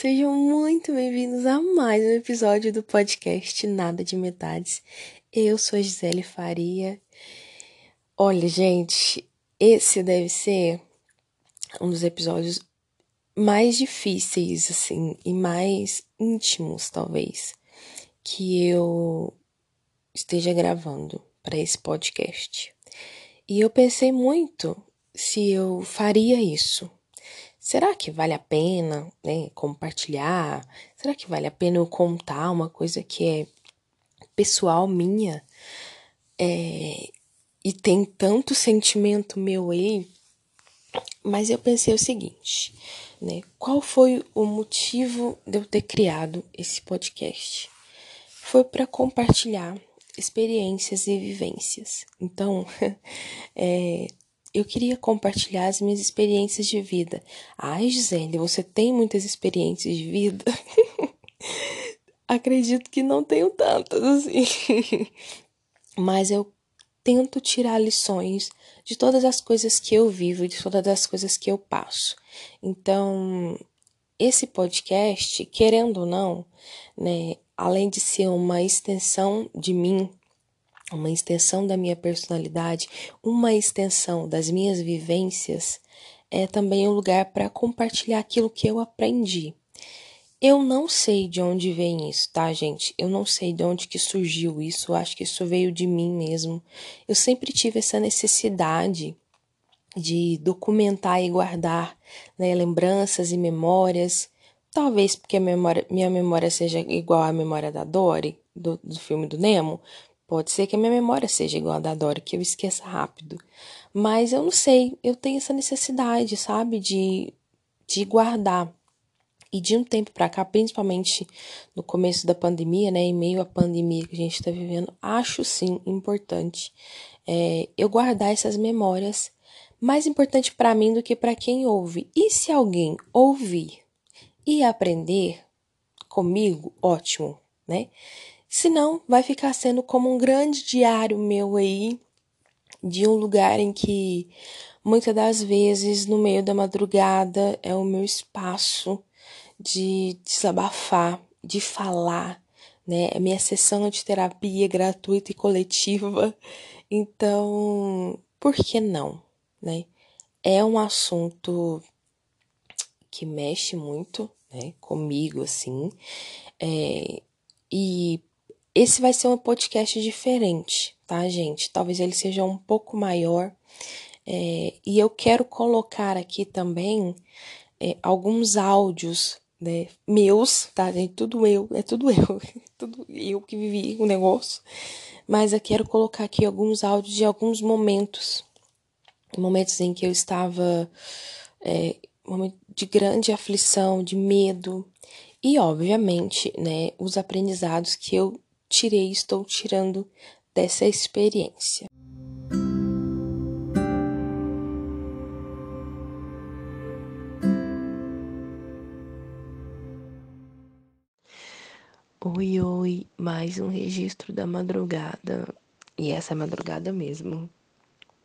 sejam muito bem-vindos a mais um episódio do podcast Nada de Metades. Eu sou a Gisele Faria. Olha, gente, esse deve ser um dos episódios mais difíceis, assim, e mais íntimos, talvez, que eu esteja gravando para esse podcast. E eu pensei muito se eu faria isso será que vale a pena né, compartilhar? Será que vale a pena eu contar uma coisa que é pessoal minha é, e tem tanto sentimento meu aí? Mas eu pensei o seguinte, né? Qual foi o motivo de eu ter criado esse podcast? Foi para compartilhar experiências e vivências. Então, é, eu queria compartilhar as minhas experiências de vida. Ai, Gisele, você tem muitas experiências de vida? Acredito que não tenho tantas assim. Mas eu tento tirar lições de todas as coisas que eu vivo, de todas as coisas que eu passo. Então, esse podcast, querendo ou não, né, além de ser uma extensão de mim, uma extensão da minha personalidade, uma extensão das minhas vivências, é também um lugar para compartilhar aquilo que eu aprendi. Eu não sei de onde vem isso, tá, gente? Eu não sei de onde que surgiu isso, eu acho que isso veio de mim mesmo. Eu sempre tive essa necessidade de documentar e guardar né, lembranças e memórias. Talvez porque a memória, minha memória seja igual à memória da Dory, do, do filme do Nemo, Pode ser que a minha memória seja igual a da Dora, que eu esqueça rápido. Mas eu não sei, eu tenho essa necessidade, sabe, de, de guardar. E de um tempo para cá, principalmente no começo da pandemia, né, em meio à pandemia que a gente está vivendo, acho sim importante é, eu guardar essas memórias. Mais importante para mim do que para quem ouve. E se alguém ouvir e aprender comigo, ótimo, né? Senão, vai ficar sendo como um grande diário meu aí, de um lugar em que muitas das vezes, no meio da madrugada, é o meu espaço de desabafar, de falar, né? É minha sessão de terapia gratuita e coletiva. Então, por que não, né? É um assunto que mexe muito, né, comigo, assim, é, e esse vai ser um podcast diferente, tá, gente? Talvez ele seja um pouco maior. É, e eu quero colocar aqui também é, alguns áudios né, meus, tá, gente? Tudo eu, é tudo eu, tudo eu que vivi o negócio. Mas eu quero colocar aqui alguns áudios de alguns momentos, momentos em que eu estava é, de grande aflição, de medo, e obviamente, né, os aprendizados que eu tirei e estou tirando dessa experiência. Oi, oi, mais um registro da madrugada. E essa é madrugada mesmo.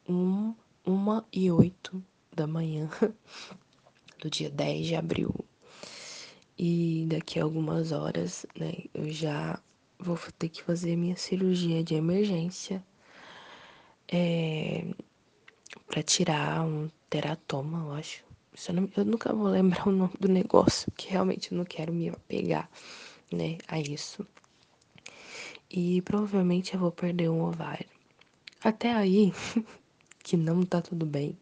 Um, uma e oito da manhã do dia 10 de abril. E daqui a algumas horas, né, eu já vou ter que fazer minha cirurgia de emergência é, para tirar um teratoma, eu acho. Eu, não, eu, nunca vou lembrar o nome do negócio, porque realmente eu não quero me apegar né, a isso. E provavelmente eu vou perder um ovário. Até aí, que não tá tudo bem,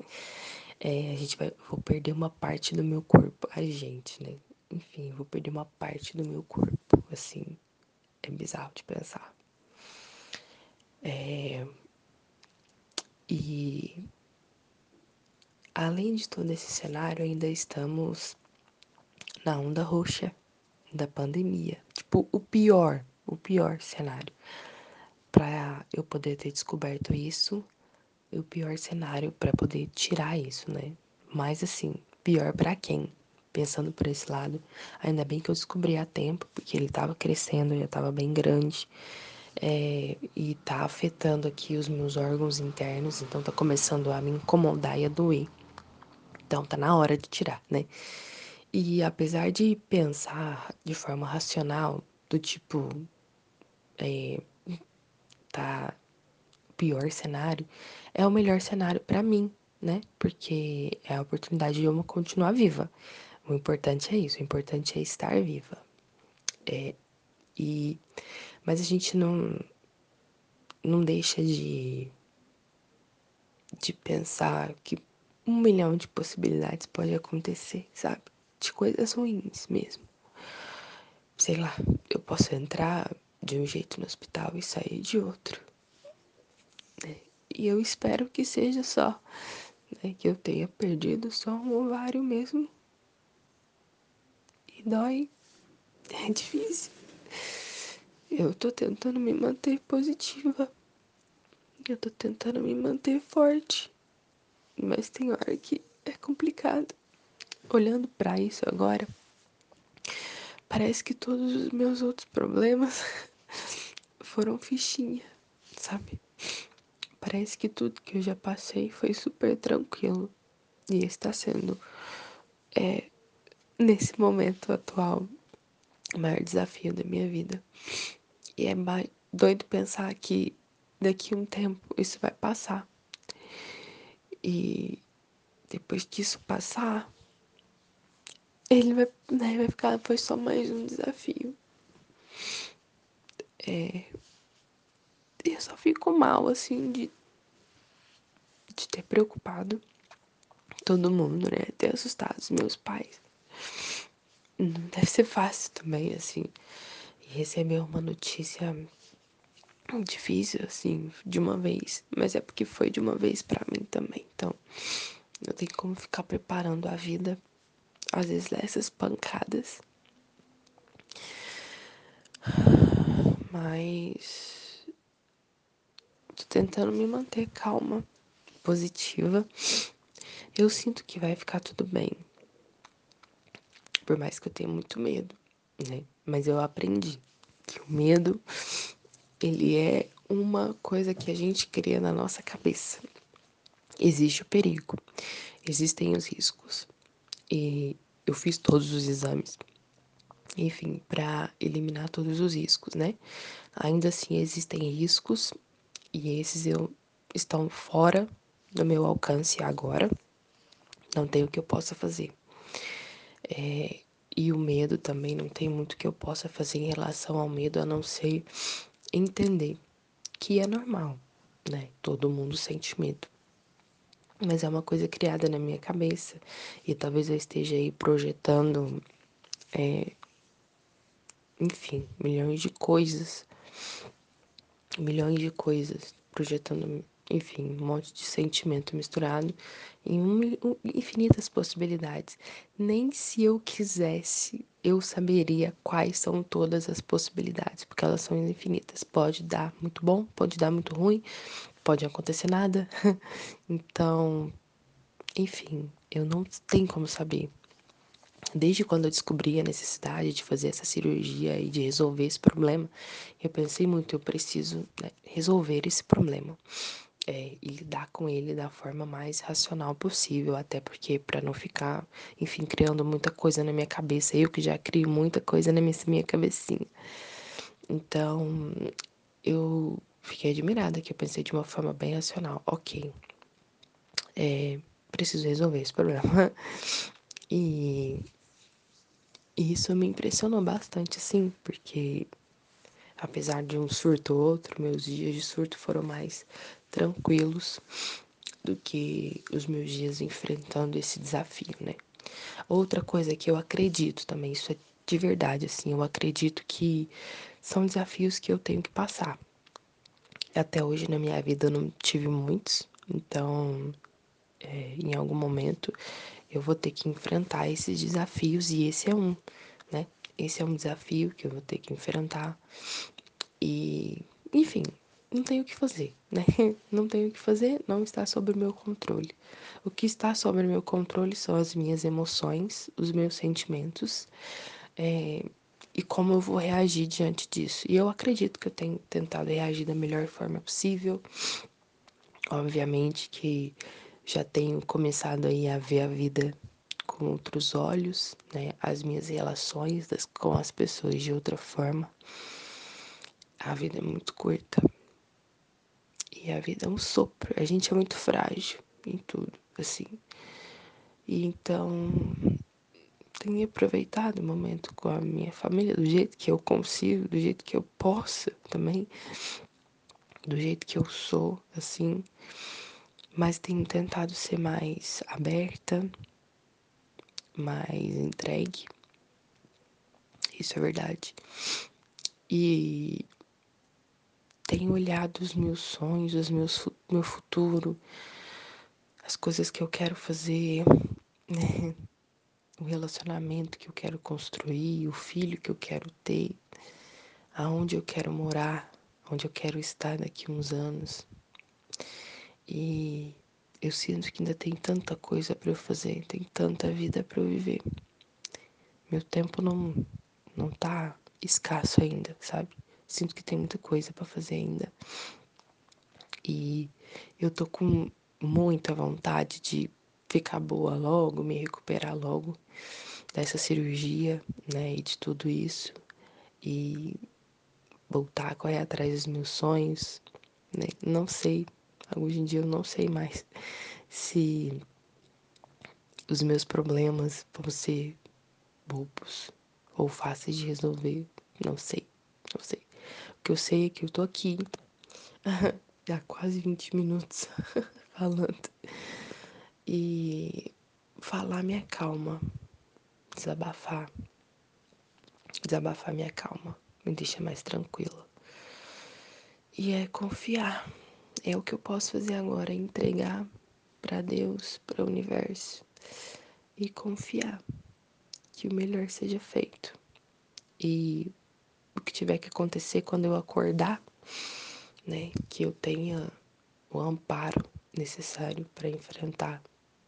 é, a gente vai, vou perder uma parte do meu corpo. A gente, né? Enfim, vou perder uma parte do meu corpo, assim é bizarro de pensar. É... E além de todo esse cenário, ainda estamos na onda roxa da pandemia. Tipo, o pior, o pior cenário. Para eu poder ter descoberto isso, o pior cenário para poder tirar isso, né? Mas assim, pior para quem? Pensando por esse lado, ainda bem que eu descobri a tempo, porque ele estava crescendo, já estava bem grande. É, e tá afetando aqui os meus órgãos internos, então tá começando a me incomodar e a doer. Então tá na hora de tirar, né? E apesar de pensar de forma racional, do tipo, é, tá pior cenário, é o melhor cenário para mim, né? Porque é a oportunidade de eu continuar viva. O importante é isso, o importante é estar viva. É, e, mas a gente não, não deixa de, de pensar que um milhão de possibilidades pode acontecer, sabe? De coisas ruins mesmo. Sei lá, eu posso entrar de um jeito no hospital e sair de outro. Né? E eu espero que seja só, né? Que eu tenha perdido só um ovário mesmo. Dói. É difícil. Eu tô tentando me manter positiva. Eu tô tentando me manter forte. Mas tem hora que é complicado. Olhando para isso agora, parece que todos os meus outros problemas foram fichinha, sabe? Parece que tudo que eu já passei foi super tranquilo. E está sendo, é, nesse momento atual, o maior desafio da minha vida. E é doido pensar que daqui a um tempo isso vai passar. E depois que isso passar, ele vai, né, vai ficar, foi só mais um desafio. É, eu só fico mal, assim, de, de ter preocupado todo mundo, né? Ter assustado os meus pais. Não deve ser fácil também, assim, receber uma notícia difícil, assim, de uma vez. Mas é porque foi de uma vez para mim também. Então, não tem como ficar preparando a vida, às vezes, essas pancadas. Mas. Tô tentando me manter calma, positiva. Eu sinto que vai ficar tudo bem. Por mais que eu tenha muito medo, né? Mas eu aprendi que o medo ele é uma coisa que a gente cria na nossa cabeça. Existe o perigo, existem os riscos. E eu fiz todos os exames, enfim, para eliminar todos os riscos, né? Ainda assim existem riscos e esses eu estão fora do meu alcance agora. Não tem o que eu possa fazer. É, e o medo também não tem muito que eu possa fazer em relação ao medo, a não ser entender que é normal, né? Todo mundo sente medo. Mas é uma coisa criada na minha cabeça. E talvez eu esteja aí projetando, é, enfim, milhões de coisas. Milhões de coisas. Projetando, enfim, um monte de sentimento misturado em um, infinitas possibilidades. Nem se eu quisesse, eu saberia quais são todas as possibilidades, porque elas são infinitas. Pode dar muito bom, pode dar muito ruim, pode acontecer nada. então, enfim, eu não tenho como saber. Desde quando eu descobri a necessidade de fazer essa cirurgia e de resolver esse problema, eu pensei muito, eu preciso né, resolver esse problema é, e lidar com ele da forma mais racional possível, até porque para não ficar, enfim, criando muita coisa na minha cabeça, eu que já crio muita coisa na minha, minha cabecinha. Então, eu fiquei admirada que eu pensei de uma forma bem racional. Ok, é, preciso resolver esse problema. E, isso me impressionou bastante, sim, porque apesar de um surto ou outro, meus dias de surto foram mais tranquilos do que os meus dias enfrentando esse desafio, né? Outra coisa que eu acredito também, isso é de verdade, assim, eu acredito que são desafios que eu tenho que passar. Até hoje na minha vida eu não tive muitos, então é, em algum momento eu vou ter que enfrentar esses desafios e esse é um, né? Esse é um desafio que eu vou ter que enfrentar. E, enfim, não tenho o que fazer, né? Não tenho o que fazer, não está sob o meu controle. O que está sob o meu controle são as minhas emoções, os meus sentimentos é, e como eu vou reagir diante disso. E eu acredito que eu tenho tentado reagir da melhor forma possível. Obviamente que já tenho começado aí a ver a vida com outros olhos, né, as minhas relações das, com as pessoas de outra forma. A vida é muito curta. E a vida é um sopro. A gente é muito frágil em tudo, assim. E então tenho aproveitado o momento com a minha família do jeito que eu consigo, do jeito que eu posso também, do jeito que eu sou, assim. Mas tenho tentado ser mais aberta, mais entregue. Isso é verdade. E tenho olhado os meus sonhos, os meus meu futuro, as coisas que eu quero fazer, né? o relacionamento que eu quero construir, o filho que eu quero ter, aonde eu quero morar, onde eu quero estar daqui uns anos. E eu sinto que ainda tem tanta coisa para eu fazer, tem tanta vida para eu viver. Meu tempo não não tá escasso ainda, sabe? Sinto que tem muita coisa para fazer ainda. E eu tô com muita vontade de ficar boa logo, me recuperar logo dessa cirurgia, né, e de tudo isso e voltar a correr atrás dos meus sonhos, né? Não sei, hoje em dia eu não sei mais se os meus problemas vão ser bobos ou fáceis de resolver, não sei, não sei. Que eu sei que eu tô aqui. Há quase 20 minutos falando. E falar minha calma, desabafar, desabafar minha calma, me deixa mais tranquila. E é confiar. É o que eu posso fazer agora, é entregar para Deus, para o universo. E confiar que o melhor seja feito. E que tiver que acontecer quando eu acordar, né, que eu tenha o amparo necessário para enfrentar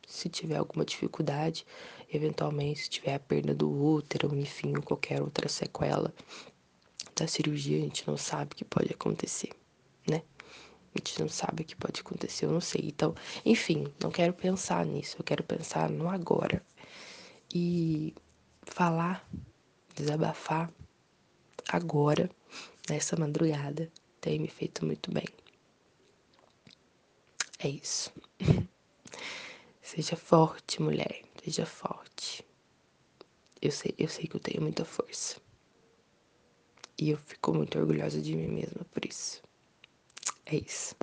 se tiver alguma dificuldade, eventualmente se tiver a perda do útero, enfim, ou qualquer outra sequela da cirurgia, a gente não sabe o que pode acontecer, né? A gente não sabe o que pode acontecer, eu não sei. Então, enfim, não quero pensar nisso, eu quero pensar no agora. E falar, desabafar agora, nessa madrugada, tem me feito muito bem. É isso. Seja forte, mulher. Seja forte. Eu sei, eu sei que eu tenho muita força. E eu fico muito orgulhosa de mim mesma por isso. É isso.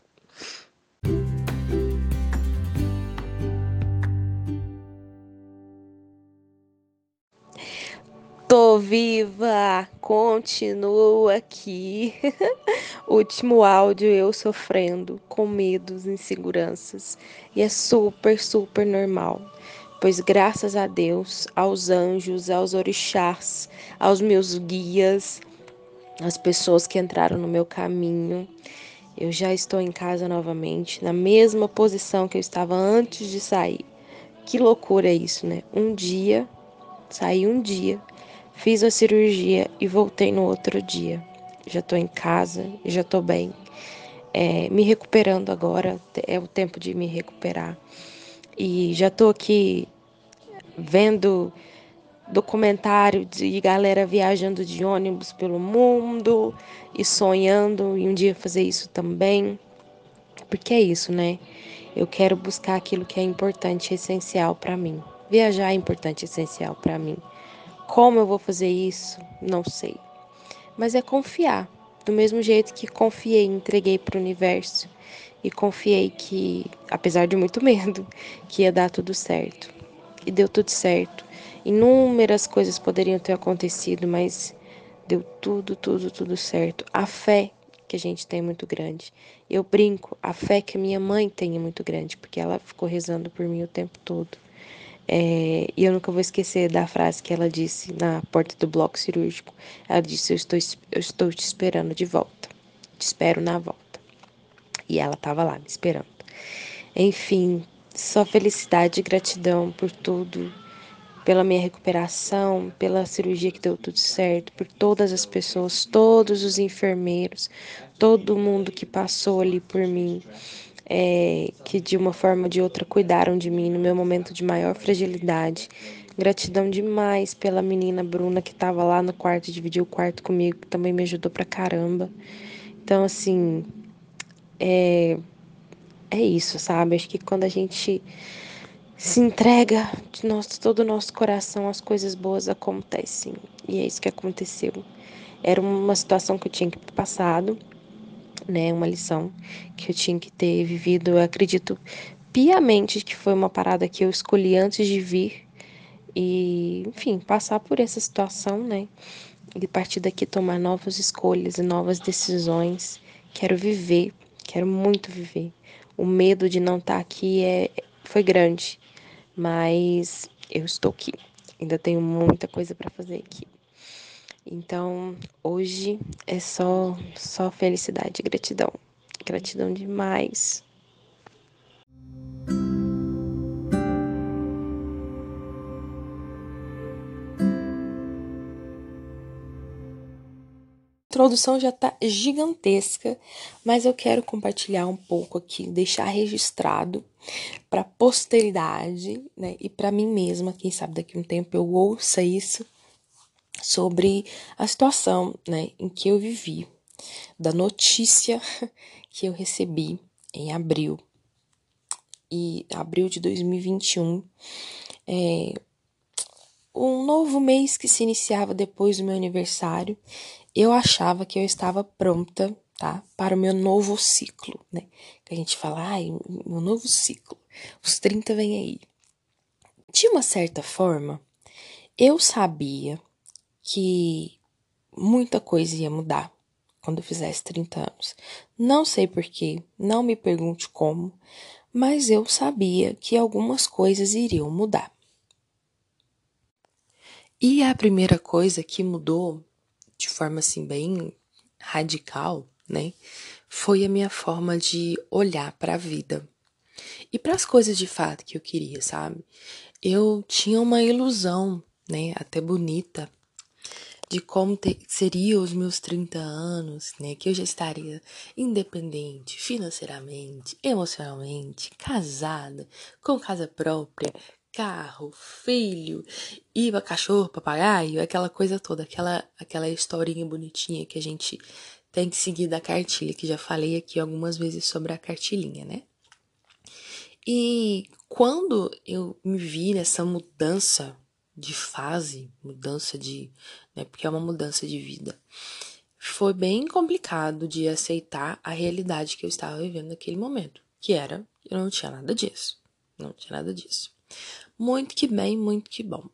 Viva, continuo aqui. Último áudio eu sofrendo com medos, inseguranças. E é super, super normal. Pois graças a Deus, aos anjos, aos orixás, aos meus guias, às pessoas que entraram no meu caminho, eu já estou em casa novamente, na mesma posição que eu estava antes de sair. Que loucura é isso, né? Um dia, saí um dia Fiz a cirurgia e voltei no outro dia. Já estou em casa, já estou bem. É, me recuperando agora, é o tempo de me recuperar. E já estou aqui vendo documentário de galera viajando de ônibus pelo mundo e sonhando em um dia fazer isso também. Porque é isso, né? Eu quero buscar aquilo que é importante essencial para mim. Viajar é importante essencial para mim. Como eu vou fazer isso? Não sei. Mas é confiar. Do mesmo jeito que confiei, entreguei para o universo e confiei que, apesar de muito medo, que ia dar tudo certo. E deu tudo certo. Inúmeras coisas poderiam ter acontecido, mas deu tudo, tudo, tudo certo. A fé que a gente tem é muito grande. Eu brinco, a fé que minha mãe tem é muito grande, porque ela ficou rezando por mim o tempo todo. É, e eu nunca vou esquecer da frase que ela disse na porta do bloco cirúrgico. Ela disse: Eu estou, eu estou te esperando de volta. Te espero na volta. E ela estava lá me esperando. Enfim, só felicidade e gratidão por tudo, pela minha recuperação, pela cirurgia que deu tudo certo, por todas as pessoas, todos os enfermeiros, todo mundo que passou ali por mim. É, que de uma forma ou de outra cuidaram de mim no meu momento de maior fragilidade. Gratidão demais pela menina Bruna que estava lá no quarto, dividiu o quarto comigo, que também me ajudou pra caramba. Então, assim, é, é isso, sabe? Acho que quando a gente se entrega de nosso, todo o nosso coração, as coisas boas acontecem. E é isso que aconteceu. Era uma situação que eu tinha que ter passado, né? Uma lição que eu tinha que ter vivido. Eu acredito piamente que foi uma parada que eu escolhi antes de vir. E, enfim, passar por essa situação, né? E partir daqui tomar novas escolhas e novas decisões. Quero viver, quero muito viver. O medo de não estar tá aqui é, foi grande, mas eu estou aqui. Ainda tenho muita coisa para fazer aqui. Então, hoje é só só felicidade e gratidão. Gratidão demais. A introdução já está gigantesca, mas eu quero compartilhar um pouco aqui, deixar registrado para posteridade, né? E para mim mesma, quem sabe daqui a um tempo eu ouça isso sobre a situação né, em que eu vivi, da notícia que eu recebi em abril. E abril de 2021, é, um novo mês que se iniciava depois do meu aniversário, eu achava que eu estava pronta, tá, para o meu novo ciclo, né? Que a gente fala, ai, meu novo ciclo, os 30 vem aí. De uma certa forma, eu sabia que muita coisa ia mudar quando eu fizesse 30 anos. Não sei porquê, não me pergunte como, mas eu sabia que algumas coisas iriam mudar. E a primeira coisa que mudou de forma assim bem radical, né, foi a minha forma de olhar para a vida e para as coisas de fato que eu queria, sabe? Eu tinha uma ilusão, né, até bonita, de como ter, seria os meus 30 anos, né? Que eu já estaria independente financeiramente, emocionalmente, casada, com casa própria, carro, filho, iba cachorro, papagaio, aquela coisa toda, aquela aquela historinha bonitinha que a gente tem que seguir da cartilha, que já falei aqui algumas vezes sobre a cartilhinha, né? E quando eu me vi nessa mudança de fase, mudança de, né, porque é uma mudança de vida. Foi bem complicado de aceitar a realidade que eu estava vivendo naquele momento, que era eu não tinha nada disso. Não tinha nada disso. Muito que bem, muito que bom.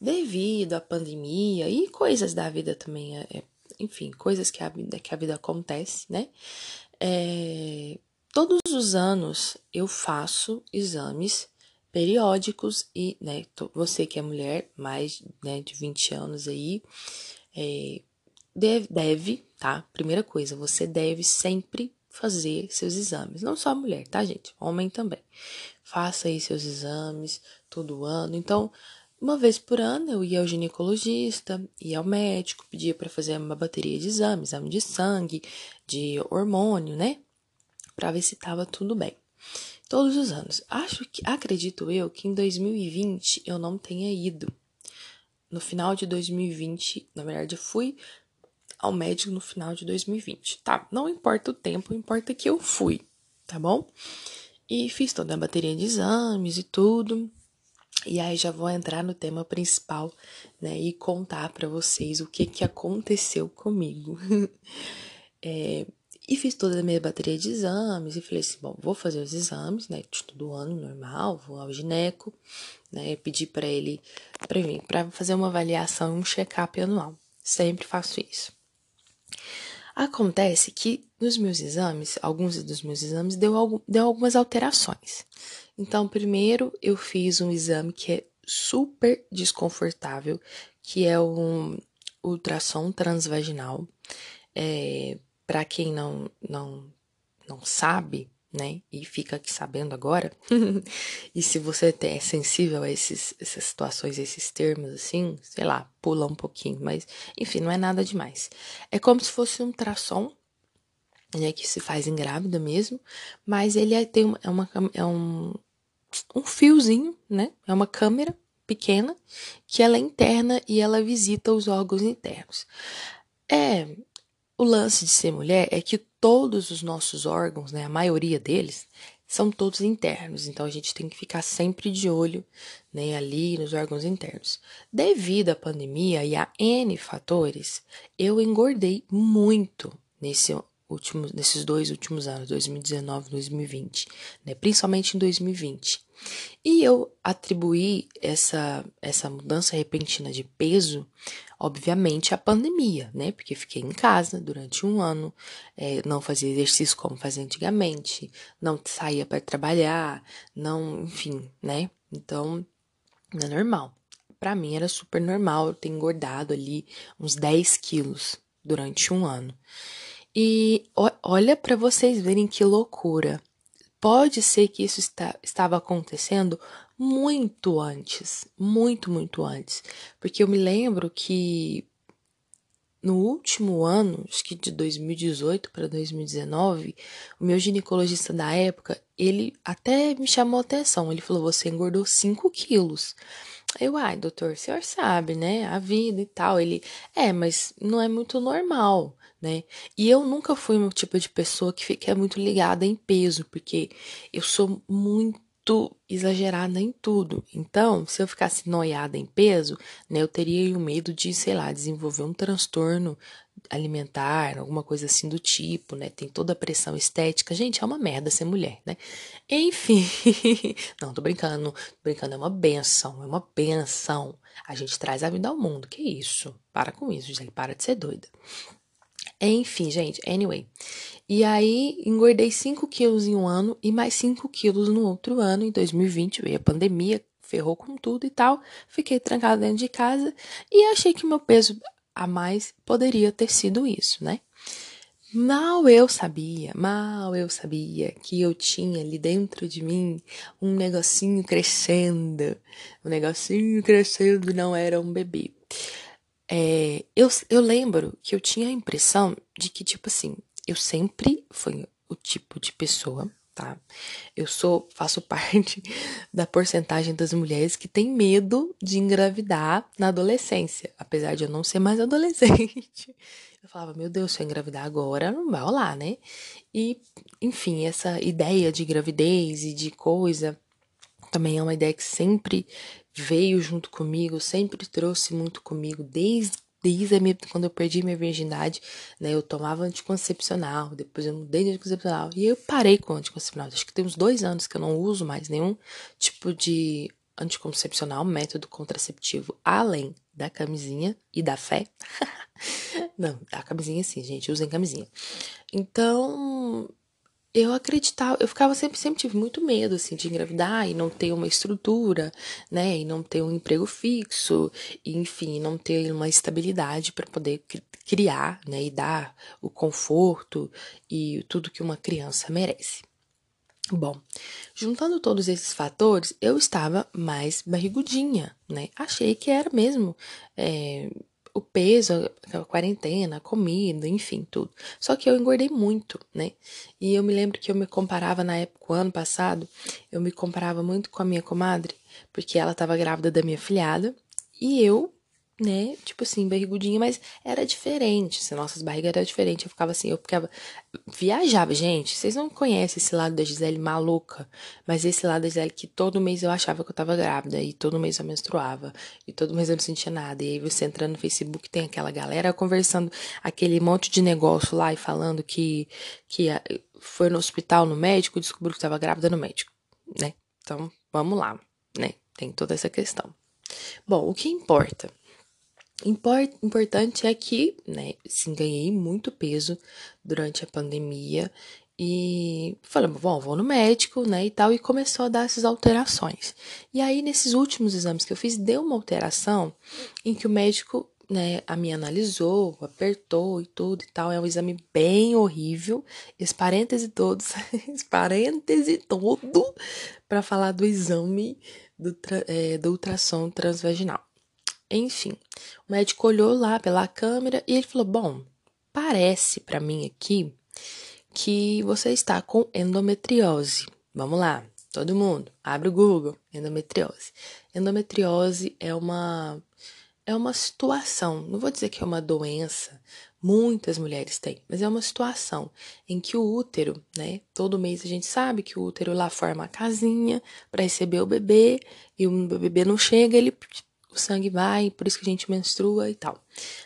Devido à pandemia e coisas da vida também, é, é enfim, coisas que a vida, que a vida acontece, né? É, todos os anos eu faço exames periódicos e, né, você que é mulher, mais né, de 20 anos aí, é, deve, deve, tá? Primeira coisa, você deve sempre fazer seus exames. Não só mulher, tá, gente? Homem também. Faça aí seus exames todo ano. Então, uma vez por ano eu ia ao ginecologista, ia ao médico, pedia para fazer uma bateria de exames, exame de sangue, de hormônio, né? Para ver se tava tudo bem todos os anos. Acho que, acredito eu, que em 2020 eu não tenha ido. No final de 2020, na verdade, eu fui ao médico no final de 2020. Tá, não importa o tempo, importa que eu fui, tá bom? E fiz toda a bateria de exames e tudo. E aí já vou entrar no tema principal, né, e contar para vocês o que que aconteceu comigo. é, e fiz toda a minha bateria de exames e falei assim, bom, vou fazer os exames, né, todo ano, normal, vou ao gineco, né, pedi para ele, para mim, para fazer uma avaliação, um check-up anual. Sempre faço isso. Acontece que nos meus exames, alguns dos meus exames, deu, deu algumas alterações. Então, primeiro eu fiz um exame que é super desconfortável, que é um ultrassom transvaginal. É, para quem não, não, não sabe, né, e fica aqui sabendo agora, e se você é sensível a esses, essas situações, esses termos, assim, sei lá, pula um pouquinho, mas enfim, não é nada demais. É como se fosse um ultrassom, né, que se faz em grávida mesmo, mas ele é, tem uma, é, uma, é um, um fiozinho, né? É uma câmera pequena que ela é interna e ela visita os órgãos internos. É, o lance de ser mulher é que todos os nossos órgãos, né, a maioria deles, são todos internos, então a gente tem que ficar sempre de olho né, ali nos órgãos internos. Devido à pandemia e a N fatores, eu engordei muito nesse últimos, nesses dois últimos anos, 2019 e 2020, né? principalmente em 2020. E eu atribuí essa, essa mudança repentina de peso, obviamente, à pandemia, né? Porque fiquei em casa durante um ano, é, não fazia exercício como fazia antigamente, não saía para trabalhar, não, enfim, né? Então, não é normal. Para mim era super normal eu ter engordado ali uns 10 quilos durante um ano. E olha para vocês verem que loucura. Pode ser que isso está, estava acontecendo muito antes, muito, muito antes. Porque eu me lembro que no último ano, acho que de 2018 para 2019, o meu ginecologista da época, ele até me chamou atenção. Ele falou: Você engordou 5 quilos. Eu, ai, doutor, o senhor sabe, né? A vida e tal. Ele, é, mas não é muito normal né? E eu nunca fui um tipo de pessoa que fica muito ligada em peso, porque eu sou muito exagerada em tudo. Então, se eu ficasse noiada em peso, né, eu teria o medo de, sei lá, desenvolver um transtorno alimentar, alguma coisa assim do tipo, né? Tem toda a pressão estética. Gente, é uma merda ser mulher, né? Enfim. Não, tô brincando. Tô brincando, é uma benção, é uma benção. A gente traz a vida ao mundo. Que isso? Para com isso, gente. Para de ser doida. Enfim, gente, anyway. E aí, engordei 5 quilos em um ano e mais 5 quilos no outro ano, em 2020. Veio a pandemia, ferrou com tudo e tal. Fiquei trancada dentro de casa e achei que meu peso a mais poderia ter sido isso, né? Mal eu sabia, mal eu sabia que eu tinha ali dentro de mim um negocinho crescendo. Um negocinho crescendo não era um bebê. É, eu, eu lembro que eu tinha a impressão de que, tipo assim, eu sempre fui o tipo de pessoa, tá? Eu sou, faço parte da porcentagem das mulheres que tem medo de engravidar na adolescência, apesar de eu não ser mais adolescente. Eu falava, meu Deus, se eu engravidar agora, não vai rolar, né? E, enfim, essa ideia de gravidez e de coisa também é uma ideia que sempre veio junto comigo, sempre trouxe muito comigo, desde, desde minha, quando eu perdi minha virgindade, né? Eu tomava anticoncepcional, depois eu mudei de anticoncepcional e eu parei com anticoncepcional. Acho que tem uns dois anos que eu não uso mais nenhum tipo de anticoncepcional, método contraceptivo, além da camisinha e da fé. não, a camisinha sim, gente, usem camisinha. Então, eu acreditava, eu ficava sempre, sempre tive muito medo, assim, de engravidar e não ter uma estrutura, né, e não ter um emprego fixo, e, enfim, não ter uma estabilidade para poder criar, né, e dar o conforto e tudo que uma criança merece. Bom, juntando todos esses fatores, eu estava mais barrigudinha, né? Achei que era mesmo é, o peso, a quarentena, a comida, enfim, tudo. Só que eu engordei muito, né? E eu me lembro que eu me comparava na época, o ano passado, eu me comparava muito com a minha comadre, porque ela estava grávida da minha filhada e eu né? Tipo assim, barrigudinha, mas era diferente. Assim, nossas barrigas eram diferentes. Eu ficava assim, eu ficava. Viajava, gente. Vocês não conhecem esse lado da Gisele maluca, mas esse lado da Gisele que todo mês eu achava que eu tava grávida, e todo mês eu menstruava, e todo mês eu não sentia nada. E aí você entrando no Facebook, tem aquela galera conversando aquele monte de negócio lá e falando que, que foi no hospital, no médico, descobriu que tava grávida no médico, né? Então, vamos lá, né? Tem toda essa questão. Bom, o que importa? Import, importante é que, né, sim, ganhei muito peso durante a pandemia e falei, bom, vou no médico, né, e tal, e começou a dar essas alterações. E aí, nesses últimos exames que eu fiz, deu uma alteração em que o médico, né, a me analisou, apertou e tudo e tal. É um exame bem horrível. Esse parêntese todos, esse parêntese todo para falar do exame do, é, do ultrassom transvaginal. Enfim, o médico olhou lá pela câmera e ele falou: Bom, parece para mim aqui que você está com endometriose. Vamos lá, todo mundo, abre o Google, endometriose. Endometriose é uma é uma situação, não vou dizer que é uma doença, muitas mulheres têm, mas é uma situação em que o útero, né, todo mês a gente sabe que o útero lá forma a casinha para receber o bebê e o bebê não chega, ele o sangue vai, por isso que a gente menstrua e tal.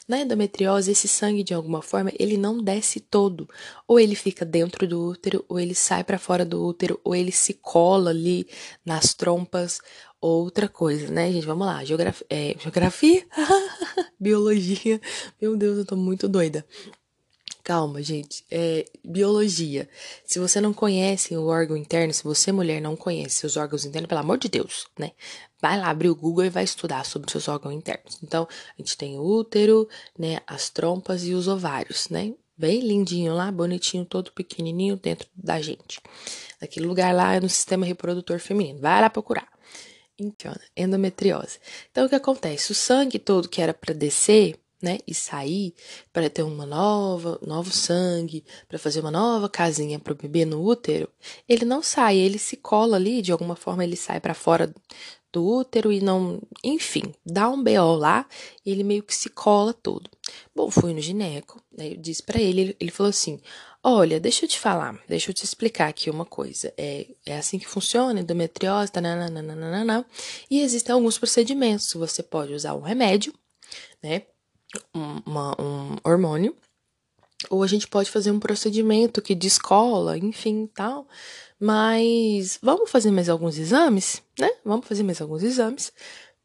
Na endometriose, esse sangue, de alguma forma, ele não desce todo. Ou ele fica dentro do útero, ou ele sai para fora do útero, ou ele se cola ali nas trompas. Outra coisa, né, gente? Vamos lá. Geografia. É, geografia? Biologia. Meu Deus, eu tô muito doida. Calma, gente. É, biologia. Se você não conhece o órgão interno, se você, mulher, não conhece os órgãos internos, pelo amor de Deus, né? Vai lá abrir o Google e vai estudar sobre os seus órgãos internos. Então, a gente tem o útero, né? As trompas e os ovários, né? Bem lindinho lá, bonitinho, todo pequenininho dentro da gente. Aquele lugar lá é no sistema reprodutor feminino. Vai lá procurar. Então, endometriose. Então, o que acontece? O sangue todo que era para descer né, e sair para ter uma nova, novo sangue, para fazer uma nova casinha para o bebê no útero, ele não sai, ele se cola ali, de alguma forma ele sai para fora do útero e não, enfim, dá um BO lá, e ele meio que se cola todo. Bom, fui no gineco, né, eu disse para ele, ele, falou assim: "Olha, deixa eu te falar, deixa eu te explicar aqui uma coisa. É, é assim que funciona, endometriose, nananana, e existem alguns procedimentos. Você pode usar um remédio, né? Uma, um hormônio, ou a gente pode fazer um procedimento que descola, enfim, tal. Mas vamos fazer mais alguns exames, né? Vamos fazer mais alguns exames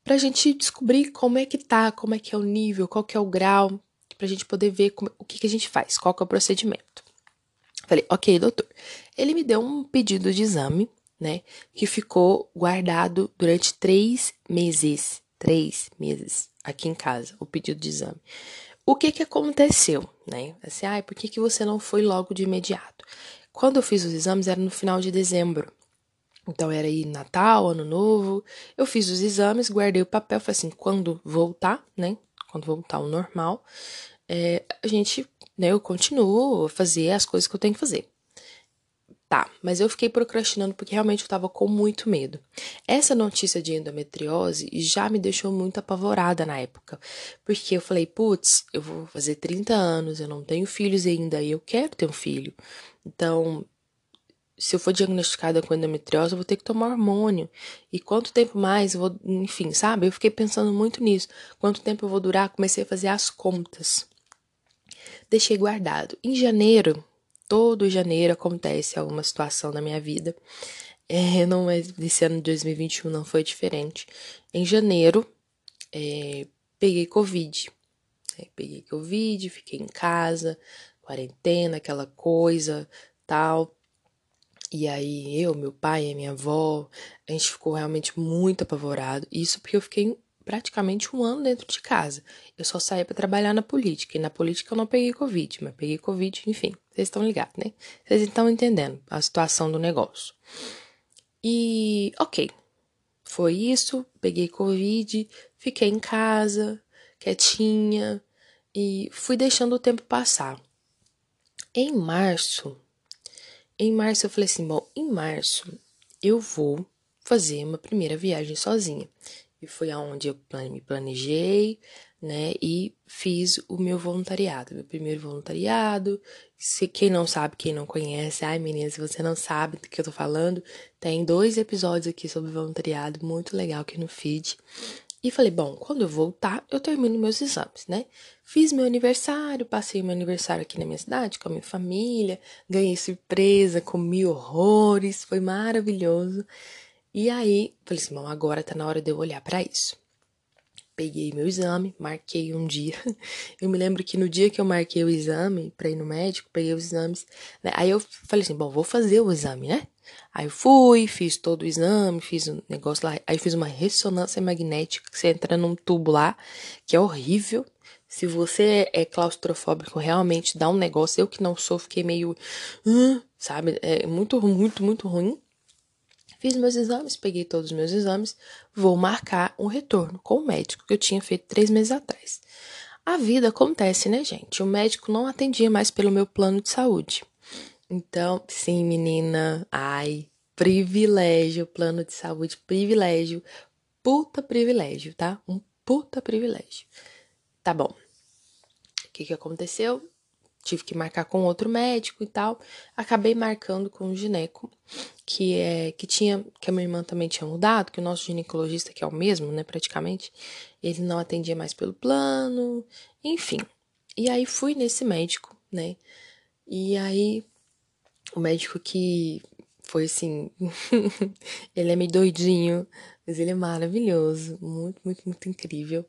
pra gente descobrir como é que tá, como é que é o nível, qual que é o grau, pra gente poder ver como, o que, que a gente faz, qual que é o procedimento. Falei, ok, doutor. Ele me deu um pedido de exame, né? Que ficou guardado durante três meses. Três meses aqui em casa, o pedido de exame. O que que aconteceu, né? Assim, ai, por que, que você não foi logo de imediato? Quando eu fiz os exames era no final de dezembro. Então era aí Natal, Ano Novo. Eu fiz os exames, guardei o papel, falei assim, quando voltar, né? Quando voltar ao normal, é, a gente, né, eu continuo a fazer as coisas que eu tenho que fazer. Tá, mas eu fiquei procrastinando porque realmente eu tava com muito medo. Essa notícia de endometriose já me deixou muito apavorada na época. Porque eu falei, putz, eu vou fazer 30 anos, eu não tenho filhos ainda e eu quero ter um filho. Então, se eu for diagnosticada com endometriose, eu vou ter que tomar hormônio. E quanto tempo mais eu vou, enfim, sabe? Eu fiquei pensando muito nisso. Quanto tempo eu vou durar? Comecei a fazer as contas. Deixei guardado. Em janeiro, todo janeiro acontece alguma situação na minha vida. É, não é desse ano de 2021 não foi diferente. Em janeiro, é, peguei Covid. É, peguei Covid, fiquei em casa, quarentena, aquela coisa, tal. E aí eu, meu pai e minha avó, a gente ficou realmente muito apavorado. Isso porque eu fiquei praticamente um ano dentro de casa. Eu só saí para trabalhar na política. E na política eu não peguei Covid, mas peguei Covid, enfim. Vocês estão ligados, né? Vocês estão entendendo a situação do negócio. E, ok. Foi isso. Peguei Covid, fiquei em casa, quietinha. E fui deixando o tempo passar. Em março, em março eu falei assim: bom, em março eu vou fazer uma primeira viagem sozinha. E foi aonde eu me planejei, né? E fiz o meu voluntariado, meu primeiro voluntariado. Se quem não sabe, quem não conhece, ai menina, se você não sabe do que eu tô falando, tem dois episódios aqui sobre voluntariado, muito legal aqui no feed. E falei, bom, quando eu voltar, eu termino meus exames, né? Fiz meu aniversário, passei meu aniversário aqui na minha cidade com a minha família, ganhei surpresa, comi horrores, foi maravilhoso. E aí, falei assim, bom, agora tá na hora de eu olhar para isso. Peguei meu exame, marquei um dia. Eu me lembro que no dia que eu marquei o exame para ir no médico, peguei os exames. Né? Aí eu falei assim, bom, vou fazer o exame, né? Aí eu fui, fiz todo o exame, fiz um negócio lá. Aí fiz uma ressonância magnética, que você entra num tubo lá, que é horrível. Se você é claustrofóbico, realmente dá um negócio. Eu que não sou, fiquei meio. Uh, sabe? É muito, muito, muito ruim. Fiz meus exames, peguei todos os meus exames, vou marcar um retorno com o médico que eu tinha feito três meses atrás. A vida acontece, né, gente? O médico não atendia mais pelo meu plano de saúde. Então, sim, menina. Ai, privilégio, plano de saúde, privilégio. Puta privilégio, tá? Um puta privilégio. Tá bom. O que que aconteceu? Tive que marcar com outro médico e tal. Acabei marcando com o gineco, que é que tinha, que a minha irmã também tinha mudado, que o nosso ginecologista, que é o mesmo, né, praticamente, ele não atendia mais pelo plano, enfim. E aí fui nesse médico, né? E aí o médico que foi assim, ele é meio doidinho, mas ele é maravilhoso, muito, muito, muito incrível.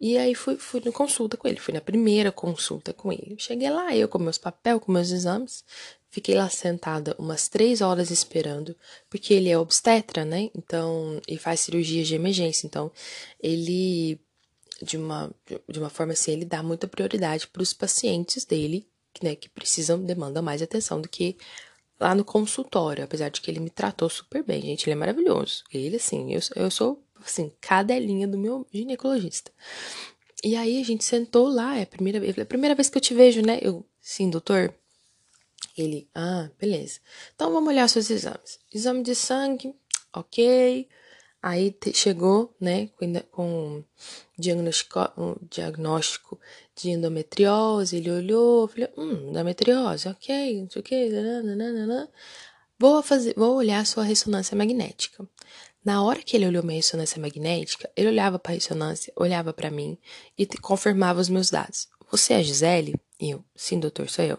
E aí fui, fui na consulta com ele, fui na primeira consulta com ele. Cheguei lá, eu com meus papéis, com meus exames, fiquei lá sentada umas três horas esperando, porque ele é obstetra, né? Então, ele faz cirurgias de emergência. Então, ele, de uma, de uma forma assim, ele dá muita prioridade para os pacientes dele, né, que precisam, demandam mais atenção do que lá no consultório, apesar de que ele me tratou super bem, gente, ele é maravilhoso. Ele, assim, eu, eu sou assim, cadelinha do meu ginecologista. E aí a gente sentou lá, é a primeira vez, é a primeira vez que eu te vejo, né? Eu, sim, doutor. Ele, ah, beleza. Então vamos olhar seus exames. Exame de sangue, ok. Aí te, chegou, né, com, com diagnóstico, um diagnóstico de endometriose. Ele olhou, falou, hum, endometriose, ok, não sei o que. Vou fazer, vou olhar sua ressonância magnética. Na hora que ele olhou minha ressonância magnética, ele olhava para a ressonância, olhava para mim e confirmava os meus dados. Você é a Gisele? E eu, sim, doutor, sou eu.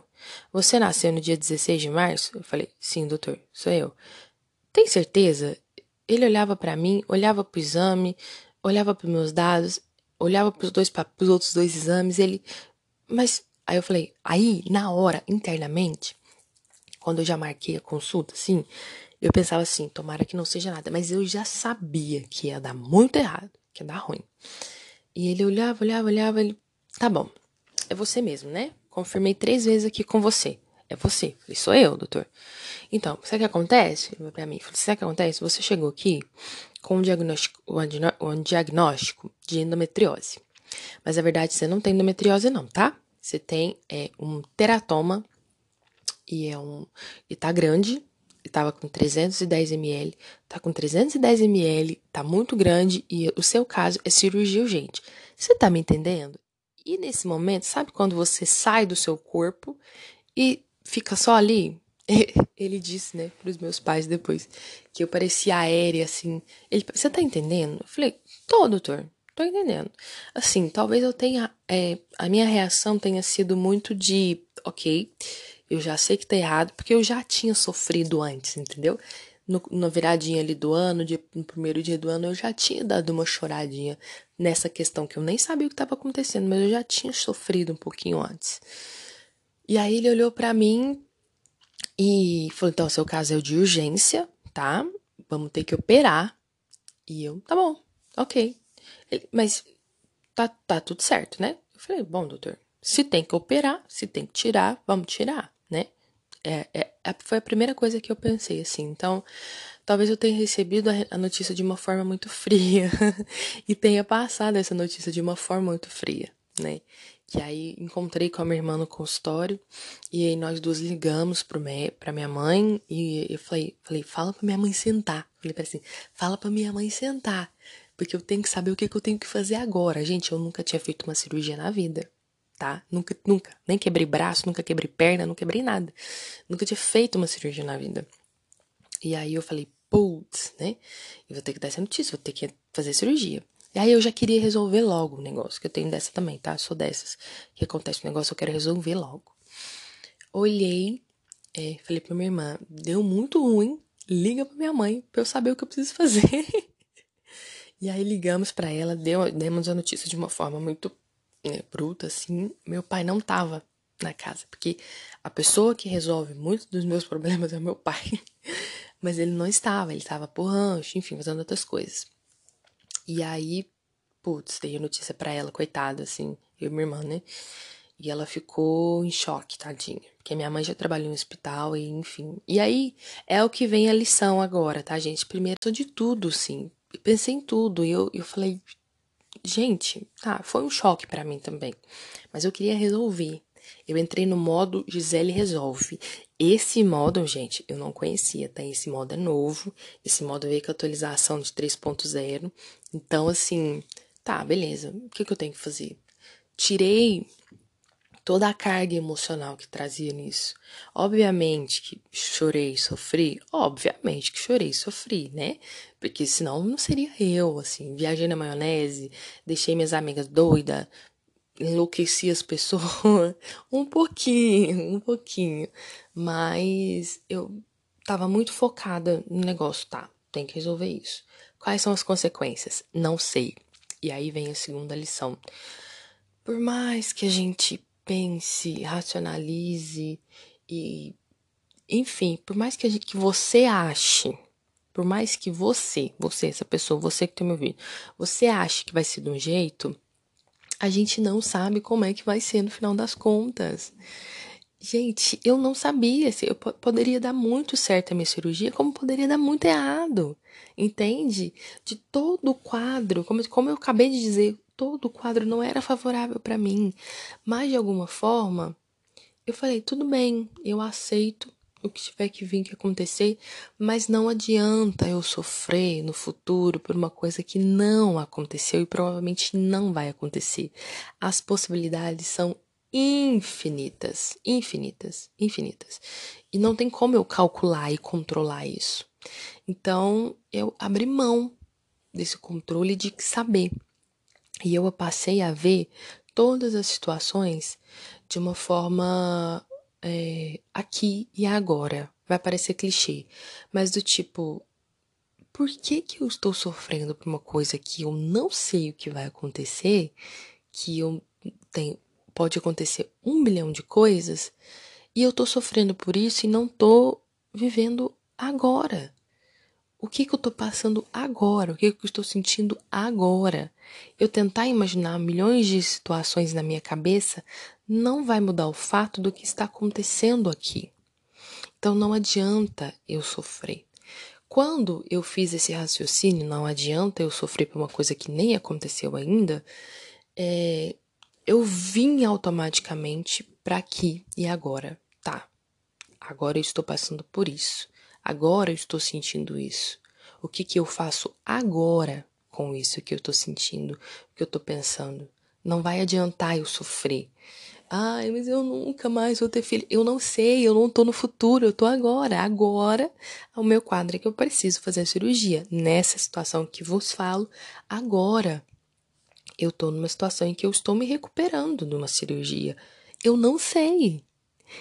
Você nasceu no dia 16 de março? Eu falei, sim, doutor, sou eu. Tem certeza? Ele olhava para mim, olhava para o exame, olhava para meus dados, olhava para os outros dois exames, ele mas aí eu falei, aí na hora internamente, quando eu já marquei a consulta, assim, eu pensava assim, tomara que não seja nada, mas eu já sabia que ia dar muito errado, que ia dar ruim. E ele olhava, olhava, olhava, ele, tá bom, é você mesmo, né? Confirmei três vezes aqui com você. É você. Falei, sou eu, doutor. Então, sabe o que acontece? Pra mim, falei, sabe o que acontece? Você chegou aqui com um diagnóstico, um diagnóstico de endometriose. Mas a verdade, você não tem endometriose, não, tá? Você tem é, um teratoma e é um. e tá grande, estava com 310 ml, tá com 310 ml, tá muito grande e o seu caso é cirurgia urgente. Você tá me entendendo? E nesse momento, sabe quando você sai do seu corpo e fica só ali? Ele disse, né, para os meus pais depois, que eu parecia aérea, assim. Ele, você tá entendendo? Eu falei, tô, doutor, tô entendendo. Assim, talvez eu tenha, é, a minha reação tenha sido muito de, ok, eu já sei que tá errado, porque eu já tinha sofrido antes, entendeu? No, na viradinha ali do ano, de, no primeiro dia do ano, eu já tinha dado uma choradinha nessa questão que eu nem sabia o que estava acontecendo, mas eu já tinha sofrido um pouquinho antes. E aí ele olhou para mim e falou: então, seu caso é o de urgência, tá? Vamos ter que operar. E eu, tá bom, ok. Ele, mas tá, tá tudo certo, né? Eu falei: bom, doutor, se tem que operar, se tem que tirar, vamos tirar? É, é, foi a primeira coisa que eu pensei, assim. Então, talvez eu tenha recebido a, a notícia de uma forma muito fria e tenha passado essa notícia de uma forma muito fria, né? Que aí encontrei com a minha irmã no consultório e aí nós duas ligamos pro me, pra minha mãe e eu falei, falei, fala pra minha mãe sentar. Falei pra assim, fala pra minha mãe sentar, porque eu tenho que saber o que, que eu tenho que fazer agora. Gente, eu nunca tinha feito uma cirurgia na vida tá? Nunca, nunca. Nem quebrei braço, nunca quebrei perna, não quebrei nada. Nunca tinha feito uma cirurgia na vida. E aí eu falei, putz, né? Eu vou ter que dar essa notícia, vou ter que fazer cirurgia. E aí eu já queria resolver logo o negócio, que eu tenho dessa também, tá? Sou dessas. Que acontece um negócio, eu quero resolver logo. Olhei, é, falei pra minha irmã, deu muito ruim, liga pra minha mãe pra eu saber o que eu preciso fazer. e aí ligamos para ela, deu, demos a notícia de uma forma muito né, bruta, assim, meu pai não tava na casa, porque a pessoa que resolve muitos dos meus problemas é meu pai. Mas ele não estava, ele estava por rancho, enfim, fazendo outras coisas. E aí, putz, dei a notícia para ela, coitada, assim, eu e minha irmã, né? E ela ficou em choque, tadinha. Porque minha mãe já trabalhou em hospital e, enfim. E aí é o que vem a lição agora, tá, gente? Primeiro de tudo, sim. Pensei em tudo. E eu, eu falei, Gente, tá, foi um choque para mim também. Mas eu queria resolver. Eu entrei no modo Gisele Resolve. Esse modo, gente, eu não conhecia, tá? Esse modo é novo. Esse modo veio com a atualização de 3.0. Então, assim, tá, beleza. O que, que eu tenho que fazer? Tirei toda a carga emocional que trazia nisso. Obviamente que chorei e sofri, obviamente que chorei e sofri, né? Porque senão não seria eu, assim. Viajei na maionese, deixei minhas amigas doidas, enlouqueci as pessoas. um pouquinho, um pouquinho. Mas eu tava muito focada no negócio, tá? Tem que resolver isso. Quais são as consequências? Não sei. E aí vem a segunda lição. Por mais que a gente pense, racionalize e enfim, por mais que, gente, que você ache, por mais que você, você, essa pessoa, você que tá me ouvindo, você ache que vai ser de um jeito, a gente não sabe como é que vai ser no final das contas. Gente, eu não sabia se eu poderia dar muito certo a minha cirurgia, como poderia dar muito errado. Entende? De todo o quadro, como, como eu acabei de dizer, todo o quadro não era favorável para mim. Mas de alguma forma, eu falei, tudo bem, eu aceito o que tiver que vir que acontecer, mas não adianta eu sofrer no futuro por uma coisa que não aconteceu e provavelmente não vai acontecer. As possibilidades são infinitas, infinitas, infinitas. E não tem como eu calcular e controlar isso. Então, eu abri mão desse controle de saber. E eu passei a ver todas as situações de uma forma é, aqui e agora. Vai parecer clichê, mas do tipo, por que que eu estou sofrendo por uma coisa que eu não sei o que vai acontecer, que eu tenho, pode acontecer um bilhão de coisas, e eu estou sofrendo por isso e não estou vivendo agora. O que, que eu estou passando agora? O que, que eu estou sentindo agora? Eu tentar imaginar milhões de situações na minha cabeça não vai mudar o fato do que está acontecendo aqui. Então não adianta eu sofrer. Quando eu fiz esse raciocínio, não adianta eu sofrer por uma coisa que nem aconteceu ainda, é, eu vim automaticamente para aqui e agora. Tá, agora eu estou passando por isso. Agora eu estou sentindo isso. O que, que eu faço agora com isso que eu estou sentindo, que eu estou pensando? Não vai adiantar eu sofrer. Ai, mas eu nunca mais vou ter filho. Eu não sei, eu não tô no futuro, eu tô agora. Agora, o meu quadro é que eu preciso fazer a cirurgia. Nessa situação que vos falo, agora. Eu tô numa situação em que eu estou me recuperando de uma cirurgia. Eu não sei.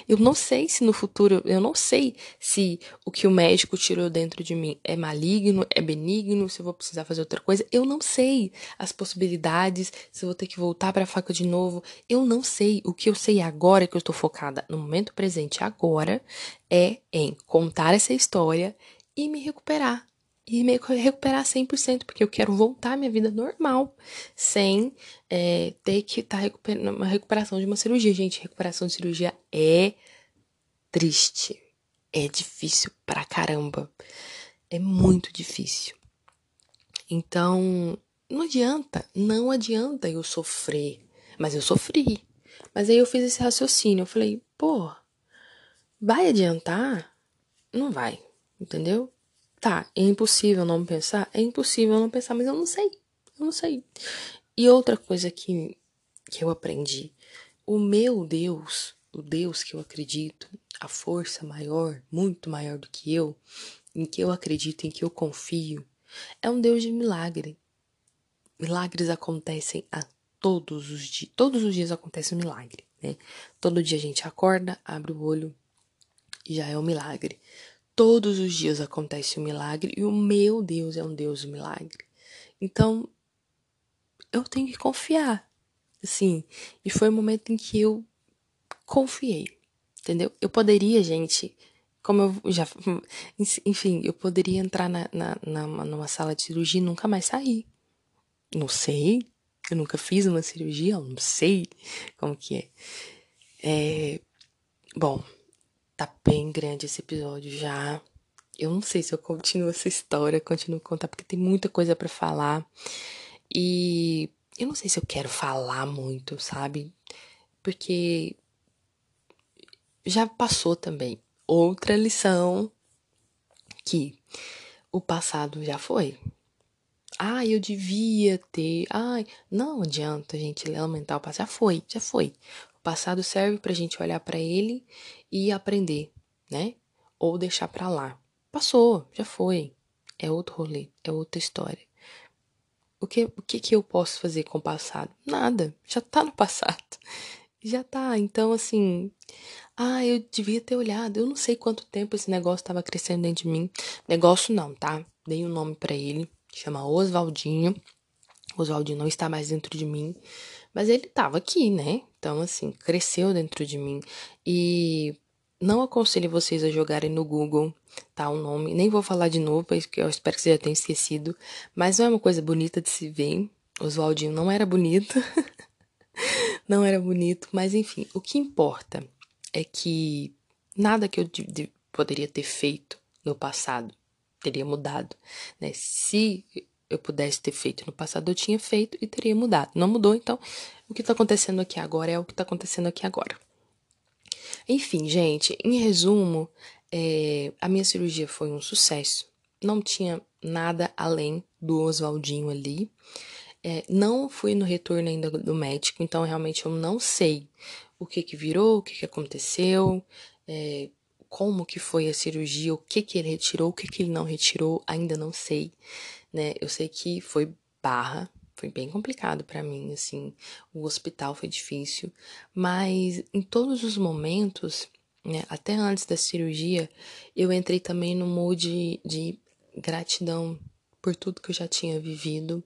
Eu não sei se no futuro, eu não sei se o que o médico tirou dentro de mim é maligno, é benigno, se eu vou precisar fazer outra coisa. Eu não sei as possibilidades, se eu vou ter que voltar para a faca de novo. Eu não sei. O que eu sei agora que eu estou focada no momento presente agora é em contar essa história e me recuperar e me recuperar 100%, porque eu quero voltar à minha vida normal, sem é, ter que estar tá recuperando uma recuperação de uma cirurgia. Gente, recuperação de cirurgia é triste, é difícil pra caramba, é muito difícil. Então, não adianta, não adianta eu sofrer, mas eu sofri. Mas aí eu fiz esse raciocínio, eu falei, pô, vai adiantar? Não vai, entendeu? Tá, é impossível não pensar? É impossível não pensar, mas eu não sei. Eu não sei. E outra coisa que, que eu aprendi: o meu Deus, o Deus que eu acredito, a força maior, muito maior do que eu, em que eu acredito, em que eu confio, é um Deus de milagre. Milagres acontecem a todos os dias. Todos os dias acontece um milagre, né? Todo dia a gente acorda, abre o olho e já é um milagre. Todos os dias acontece um milagre e o meu Deus é um Deus do milagre. Então, eu tenho que confiar. Assim, e foi o momento em que eu confiei, entendeu? Eu poderia, gente, como eu já. Enfim, eu poderia entrar na, na, na, numa sala de cirurgia e nunca mais sair. Não sei. Eu nunca fiz uma cirurgia, eu não sei como que é. É. Bom, Tá bem grande esse episódio já. Eu não sei se eu continuo essa história, continuo contar, porque tem muita coisa para falar. E eu não sei se eu quero falar muito, sabe? Porque já passou também. Outra lição que o passado já foi. Ah, eu devia ter. Ai, não adianta gente lamentar o passado. Já foi, já foi. Passado serve pra gente olhar para ele e aprender, né? Ou deixar pra lá. Passou, já foi. É outro rolê, é outra história. O que, o que, que eu posso fazer com o passado? Nada, já tá no passado. Já tá. Então, assim, ah, eu devia ter olhado. Eu não sei quanto tempo esse negócio estava crescendo dentro de mim. Negócio não, tá? Dei um nome para ele, chama Oswaldinho. Oswaldinho não está mais dentro de mim, mas ele estava aqui, né? Então, assim, cresceu dentro de mim. E não aconselho vocês a jogarem no Google, tá? O nome. Nem vou falar de novo, porque eu espero que você já tenha esquecido. Mas não é uma coisa bonita de se ver. Oswaldinho não era bonito. não era bonito, mas enfim, o que importa é que nada que eu de, de, poderia ter feito no passado teria mudado, né? Se eu pudesse ter feito no passado, eu tinha feito e teria mudado. Não mudou, então o que está acontecendo aqui agora é o que está acontecendo aqui agora. Enfim, gente, em resumo, é, a minha cirurgia foi um sucesso. Não tinha nada além do Oswaldinho ali. É, não fui no retorno ainda do médico, então realmente eu não sei o que que virou, o que que aconteceu, é, como que foi a cirurgia, o que que ele retirou, o que que ele não retirou, ainda não sei, né? Eu sei que foi barra, foi bem complicado para mim, assim, o hospital foi difícil, mas em todos os momentos, né, até antes da cirurgia, eu entrei também no mood de gratidão por tudo que eu já tinha vivido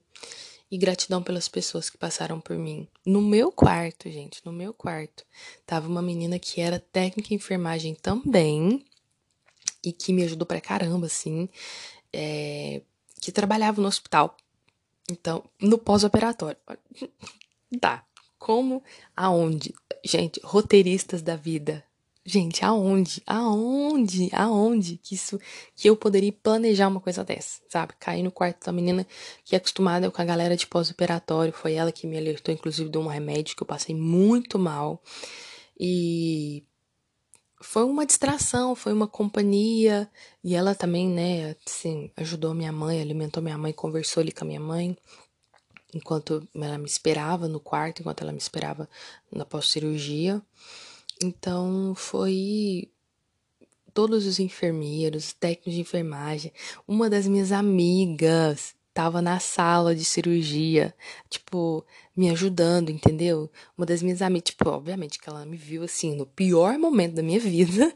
e gratidão pelas pessoas que passaram por mim. No meu quarto, gente, no meu quarto, tava uma menina que era técnica em enfermagem também e que me ajudou pra caramba, assim, é, que trabalhava no hospital. Então, no pós-operatório. Tá. Como? Aonde? Gente, roteiristas da vida. Gente, aonde? Aonde? Aonde que isso que eu poderia planejar uma coisa dessa, sabe? Cair no quarto da menina que é acostumada com a galera de pós-operatório, foi ela que me alertou inclusive de um remédio que eu passei muito mal. E foi uma distração, foi uma companhia, e ela também, né, assim, ajudou minha mãe, alimentou minha mãe, conversou ali com a minha mãe enquanto ela me esperava no quarto, enquanto ela me esperava na pós-cirurgia. Então foi todos os enfermeiros, técnicos de enfermagem, uma das minhas amigas tava na sala de cirurgia, tipo, me ajudando, entendeu? Uma das minhas amigas, tipo, obviamente que ela me viu assim no pior momento da minha vida,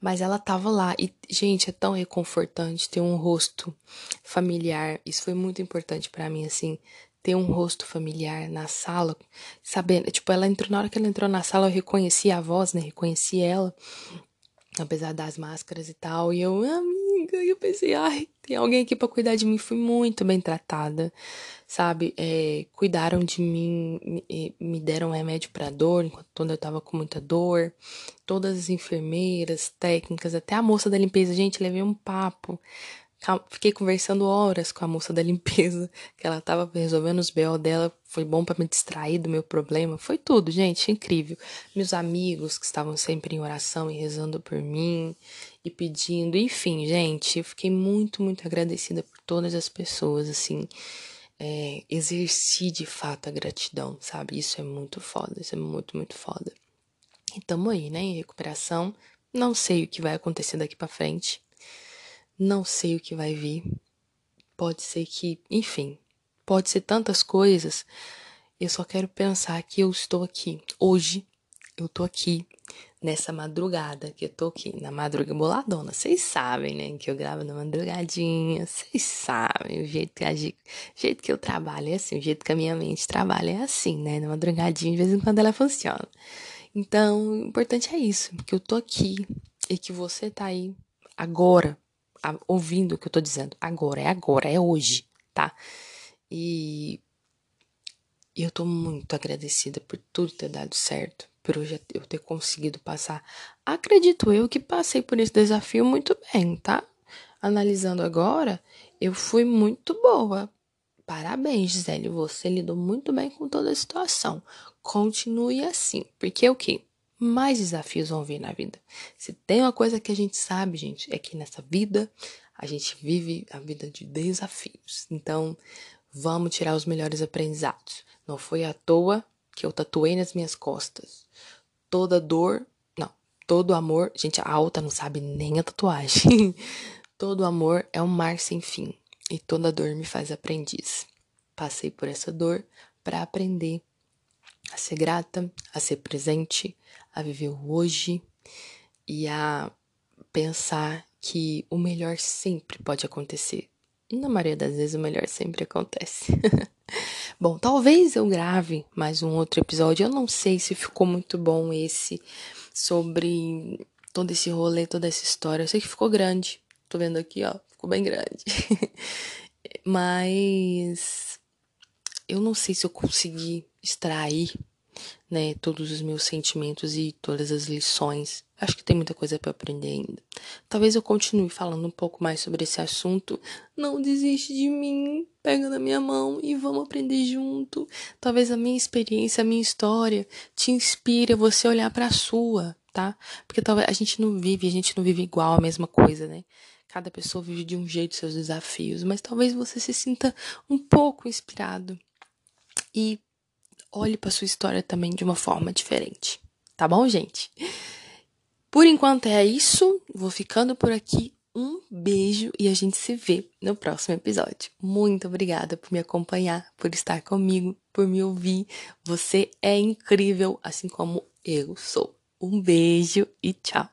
mas ela tava lá e gente, é tão reconfortante ter um rosto familiar. Isso foi muito importante para mim assim, ter um rosto familiar na sala, sabendo, tipo, ela entrou, na hora que ela entrou na sala, eu reconheci a voz, né? Reconheci ela, apesar das máscaras e tal, e eu, amiga, e eu pensei, ai, tem alguém aqui para cuidar de mim, fui muito bem tratada, sabe? É, cuidaram de mim, me, deram remédio para dor, enquanto eu tava com muita dor, todas as enfermeiras, técnicas, até a moça da limpeza, gente, levei um papo Fiquei conversando horas com a moça da limpeza, que ela tava resolvendo os BO dela. Foi bom para me distrair do meu problema. Foi tudo, gente, incrível. Meus amigos que estavam sempre em oração e rezando por mim e pedindo. Enfim, gente, eu fiquei muito, muito agradecida por todas as pessoas, assim. É, exerci de fato a gratidão, sabe? Isso é muito foda, isso é muito, muito foda. E tamo aí, né, em recuperação. Não sei o que vai acontecer daqui para frente. Não sei o que vai vir. Pode ser que, enfim, pode ser tantas coisas. Eu só quero pensar que eu estou aqui. Hoje, eu tô aqui nessa madrugada, que eu tô aqui na madrugada boladona. Vocês sabem, né? Que eu gravo na madrugadinha. Vocês sabem o jeito que, a, o jeito que eu trabalho é assim, o jeito que a minha mente trabalha é assim, né? Na madrugadinha, de vez em quando ela funciona. Então, o importante é isso, que eu tô aqui e que você tá aí agora ouvindo o que eu tô dizendo. Agora, é agora, é hoje, tá? E eu tô muito agradecida por tudo ter dado certo, por hoje eu ter conseguido passar. Acredito eu que passei por esse desafio muito bem, tá? Analisando agora, eu fui muito boa. Parabéns, Gisele, você lidou muito bem com toda a situação. Continue assim, porque o que? Mais desafios vão vir na vida. Se tem uma coisa que a gente sabe, gente, é que nessa vida a gente vive a vida de desafios. Então, vamos tirar os melhores aprendizados. Não foi à toa que eu tatuei nas minhas costas. Toda dor, não, todo amor, gente, a alta não sabe nem a tatuagem. todo amor é um mar sem fim e toda dor me faz aprendiz. Passei por essa dor para aprender a ser grata, a ser presente, a viver o hoje e a pensar que o melhor sempre pode acontecer. Na maioria das vezes, o melhor sempre acontece. bom, talvez eu grave mais um outro episódio. Eu não sei se ficou muito bom esse sobre todo esse rolê, toda essa história. Eu sei que ficou grande. Tô vendo aqui, ó, ficou bem grande. Mas eu não sei se eu consegui extrair né, todos os meus sentimentos e todas as lições. Acho que tem muita coisa para aprender ainda. Talvez eu continue falando um pouco mais sobre esse assunto. Não desiste de mim, pega na minha mão e vamos aprender junto. Talvez a minha experiência, a minha história te inspire a você olhar para a sua, tá? Porque talvez a gente não vive, a gente não vive igual a mesma coisa, né? Cada pessoa vive de um jeito seus desafios, mas talvez você se sinta um pouco inspirado e olhe para sua história também de uma forma diferente. Tá bom, gente? Por enquanto é isso. Vou ficando por aqui. Um beijo e a gente se vê no próximo episódio. Muito obrigada por me acompanhar, por estar comigo, por me ouvir. Você é incrível, assim como eu sou. Um beijo e tchau.